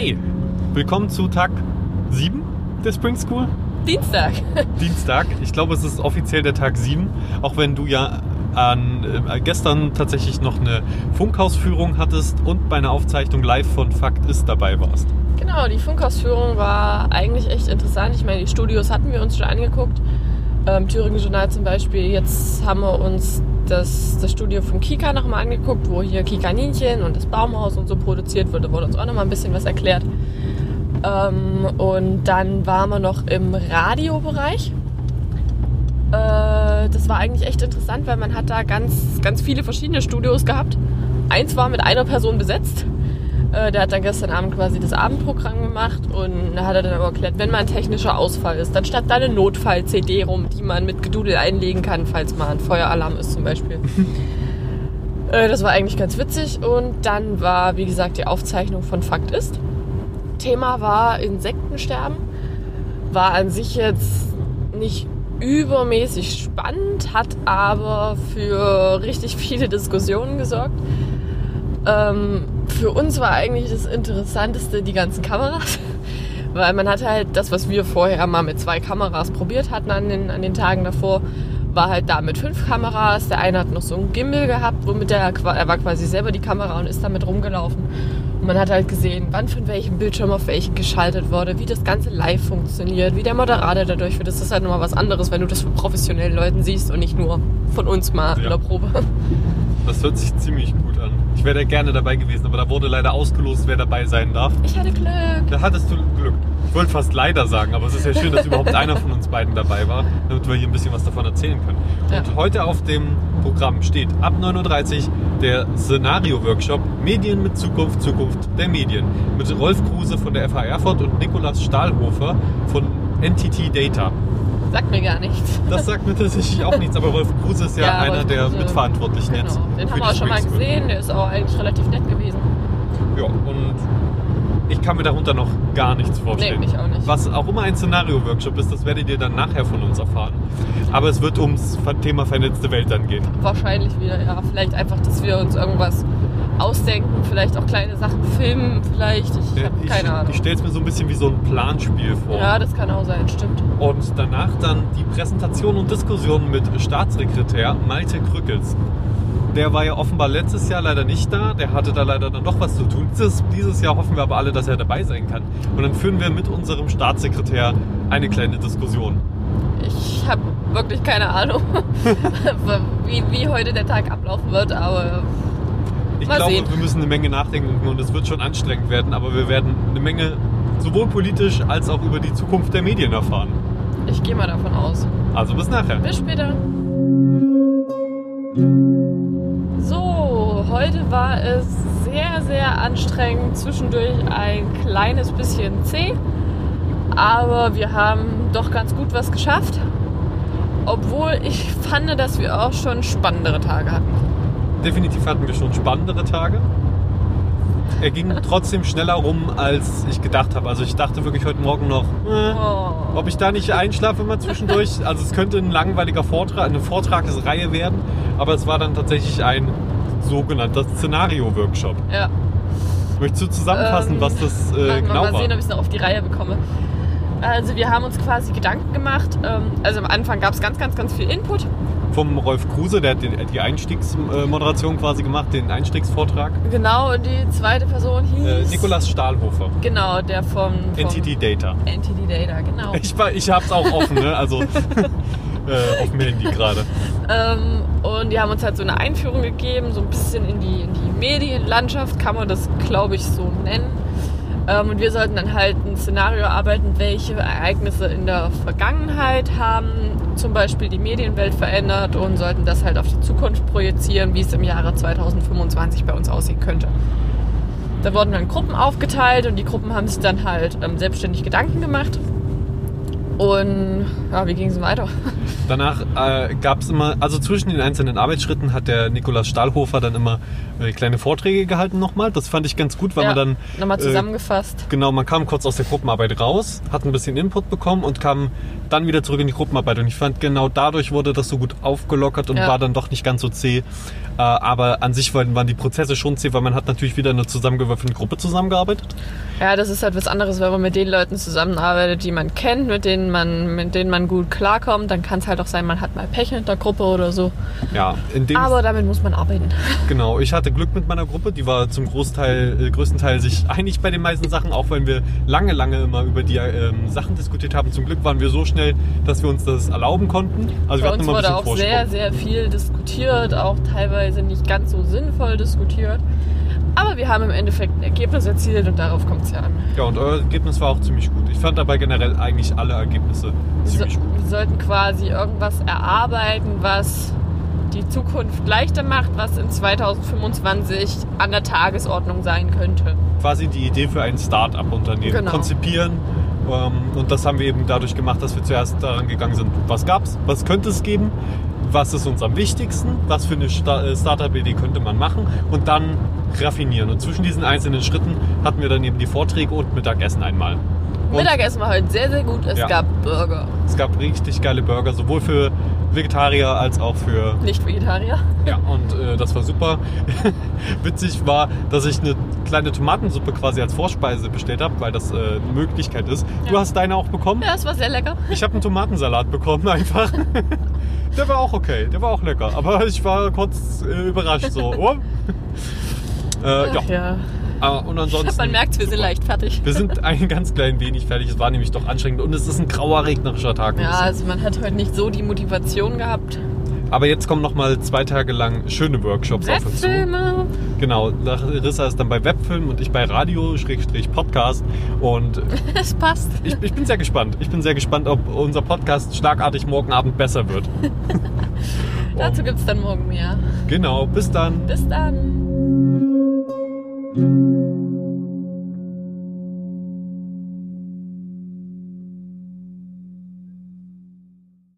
Hey, willkommen zu Tag 7 der Spring School. Dienstag. Dienstag. Ich glaube, es ist offiziell der Tag 7, auch wenn du ja an, äh, gestern tatsächlich noch eine Funkhausführung hattest und bei einer Aufzeichnung live von Fakt ist dabei warst. Genau, die Funkhausführung war eigentlich echt interessant. Ich meine, die Studios hatten wir uns schon angeguckt. Ähm, Thüringen Journal zum Beispiel. Jetzt haben wir uns das, das Studio von Kika nochmal angeguckt, wo hier Kika Nienchen und das Baumhaus und so produziert wird. Da wurde uns auch nochmal ein bisschen was erklärt. Ähm, und dann waren wir noch im Radiobereich. Äh, das war eigentlich echt interessant, weil man hat da ganz, ganz viele verschiedene Studios gehabt. Eins war mit einer Person besetzt. Äh, der hat dann gestern Abend quasi das Abendprogramm gemacht und da hat er dann aber erklärt, wenn mal ein technischer Ausfall ist, dann statt da eine Notfall-CD rum, die man mit Gedudel einlegen kann, falls mal ein Feueralarm ist zum Beispiel. Äh, das war eigentlich ganz witzig und dann war, wie gesagt, die Aufzeichnung von Fakt ist. Thema war Insektensterben. War an sich jetzt nicht übermäßig spannend, hat aber für richtig viele Diskussionen gesorgt. Ähm, für uns war eigentlich das Interessanteste die ganzen Kameras. Weil man hat halt das, was wir vorher mal mit zwei Kameras probiert hatten an den, an den Tagen davor, war halt da mit fünf Kameras. Der eine hat noch so einen Gimbal gehabt, womit er, er war quasi selber die Kamera und ist damit rumgelaufen. Und man hat halt gesehen, wann von welchem Bildschirm auf welchen geschaltet wurde, wie das Ganze live funktioniert, wie der Moderator dadurch wird. Das ist halt nochmal was anderes, wenn du das von professionellen Leuten siehst und nicht nur von uns mal ja. in der Probe. Das hört sich ziemlich gut an. Ich wäre gerne dabei gewesen, aber da wurde leider ausgelost, wer dabei sein darf. Ich hatte Glück. Da hattest du Glück. Ich wollte fast leider sagen, aber es ist ja schön, dass überhaupt einer von uns beiden dabei war, damit wir hier ein bisschen was davon erzählen können. Ja. Und heute auf dem Programm steht ab 9.30 Uhr der Szenario-Workshop Medien mit Zukunft, Zukunft der Medien mit Rolf Kruse von der FH Erfurt und Nikolas Stahlhofer von NTT Data. Sagt mir gar nichts. Das sagt mir tatsächlich auch nichts, aber Rolf Kruse ist ja, ja einer der Kruse, Mitverantwortlichen genau. jetzt. Den haben wir auch schon mal gesehen, der ist auch eigentlich relativ nett gewesen. Ja, und ich kann mir darunter noch gar nichts vorstellen. Nee, ich auch nicht. Was auch immer ein Szenario-Workshop ist, das werdet ihr dann nachher von uns erfahren. Aber es wird ums Thema vernetzte Welt dann gehen. Wahrscheinlich wieder, ja. Vielleicht einfach, dass wir uns irgendwas ausdenken, vielleicht auch kleine Sachen filmen, vielleicht. Ich habe keine Ahnung. Ich stelle es mir so ein bisschen wie so ein Planspiel vor. Ja, das kann auch sein, stimmt. Und danach dann die Präsentation und Diskussion mit Staatssekretär Malte Krückels. Der war ja offenbar letztes Jahr leider nicht da. Der hatte da leider dann doch was zu tun. Dieses, dieses Jahr hoffen wir aber alle, dass er dabei sein kann. Und dann führen wir mit unserem Staatssekretär eine kleine Diskussion. Ich habe wirklich keine Ahnung, wie, wie heute der Tag ablaufen wird, aber ich Mal glaube, sehen. wir müssen eine Menge nachdenken und es wird schon anstrengend werden, aber wir werden eine Menge sowohl politisch als auch über die Zukunft der Medien erfahren. Ich gehe mal davon aus. Also bis nachher. Bis später. So, heute war es sehr, sehr anstrengend, zwischendurch ein kleines bisschen zäh, aber wir haben doch ganz gut was geschafft, obwohl ich fand, dass wir auch schon spannendere Tage hatten definitiv hatten wir schon spannendere Tage. Er ging trotzdem schneller rum, als ich gedacht habe. Also ich dachte wirklich heute Morgen noch, äh, oh. ob ich da nicht einschlafe mal zwischendurch. Also es könnte ein langweiliger Vortrag, eine Vortragsreihe werden, aber es war dann tatsächlich ein sogenannter Szenario-Workshop. Ja. Möchtest du zusammenfassen, ähm, was das äh, genau war? Mal sehen, ob ich es noch auf die Reihe bekomme. Also wir haben uns quasi Gedanken gemacht. Ähm, also am Anfang gab es ganz, ganz, ganz viel Input vom Rolf Kruse, der hat die Einstiegsmoderation quasi gemacht, den Einstiegsvortrag. Genau, und die zweite Person hieß... Äh, Nikolas Stahlhofer. Genau, der vom... vom NTT Data. NTT Data, genau. Ich, ich hab's auch offen, ne? also äh, auf dem Handy gerade. Ähm, und die haben uns halt so eine Einführung gegeben, so ein bisschen in die, in die Medienlandschaft, kann man das, glaube ich, so nennen. Ähm, und wir sollten dann halt ein Szenario arbeiten, welche Ereignisse in der Vergangenheit haben zum Beispiel die Medienwelt verändert und sollten das halt auf die Zukunft projizieren, wie es im Jahre 2025 bei uns aussehen könnte. Da wurden dann Gruppen aufgeteilt und die Gruppen haben sich dann halt ähm, selbstständig Gedanken gemacht und ja, wie ging es weiter? Danach äh, gab es immer, also zwischen den einzelnen Arbeitsschritten hat der Nikolaus Stahlhofer dann immer äh, kleine Vorträge gehalten nochmal. Das fand ich ganz gut, weil ja, man dann. Nochmal äh, zusammengefasst. Äh, genau, man kam kurz aus der Gruppenarbeit raus, hat ein bisschen Input bekommen und kam dann wieder zurück in die Gruppenarbeit. Und ich fand, genau dadurch wurde das so gut aufgelockert und Ja. war dann doch nicht ganz so zäh. Äh, aber an sich waren, waren die Prozesse schon zäh, weil man hat natürlich wieder in einer zusammengewürfelten Gruppe zusammengearbeitet. Ja, das ist halt was anderes, wenn man mit den Leuten zusammenarbeitet, die man kennt, mit denen man, mit denen man gut klarkommt. Dann kann es halt auch sein, man hat mal Pech mit der Gruppe oder so. Ja, in dem Aber damit muss man arbeiten. Genau, ich hatte Glück mit meiner Gruppe, die war zum Großteil, äh, größten Teil sich einig bei den meisten Sachen, auch wenn wir lange, lange immer über die ähm, Sachen diskutiert haben. Zum Glück waren wir so schnell, dass wir uns das erlauben konnten. Also wir Bei hatten uns ein wurde bisschen auch sehr, Vorsprung. sehr viel diskutiert, auch teilweise nicht ganz so sinnvoll diskutiert. Aber wir haben im Endeffekt ein Ergebnis erzielt und darauf kommt es ja an. Ja, und euer Ergebnis war auch ziemlich gut. Ich fand dabei generell eigentlich alle Ergebnisse Wir, so, ziemlich gut. wir sollten quasi irgendwas erarbeiten, was die Zukunft leichter macht, was in 2025 an der Tagesordnung sein könnte. Quasi die Idee für ein Start-up-Unternehmen Genau. konzipieren. Ähm, und das haben wir eben dadurch gemacht, dass wir zuerst daran gegangen sind, was gab's, was könnte es geben, was ist uns am wichtigsten, was für eine äh, Startup-Idee könnte man machen und dann raffinieren. Und zwischen diesen einzelnen Schritten hatten wir dann eben die Vorträge und Mittagessen einmal. Und Mittagessen war heute sehr, sehr gut. Es Ja. gab Burger, es gab richtig geile Burger, sowohl für Vegetarier als auch für nicht Vegetarier. Ja, und äh, das war super. Witzig war, dass ich eine kleine Tomatensuppe quasi als Vorspeise bestellt habe, weil das äh, eine Möglichkeit ist. Du Ja. hast deine auch bekommen? Ja, es war sehr lecker. Ich habe einen Tomatensalat bekommen einfach. Der war auch okay, der war auch lecker. Aber ich war kurz äh, überrascht so. Oh. Äh, ja. Ach ja. Ah, und ansonsten. Man merkt, wir sind leicht fertig. Wir sind ein ganz klein wenig fertig. Es war nämlich doch anstrengend und es ist ein grauer, regnerischer Tag. Ja, also man hat heute nicht so die Motivation gehabt. Aber jetzt kommen noch mal zwei Tage lang schöne Workshops auf uns zu. Webfilme. Genau, Larissa ist dann bei Webfilm und ich bei Radio-Podcast. Und Es passt. ich, ich bin sehr gespannt. Ich bin sehr gespannt, ob unser Podcast schlagartig morgen Abend besser wird. Dazu gibt es dann morgen mehr. Genau, bis dann. Bis dann. thank you.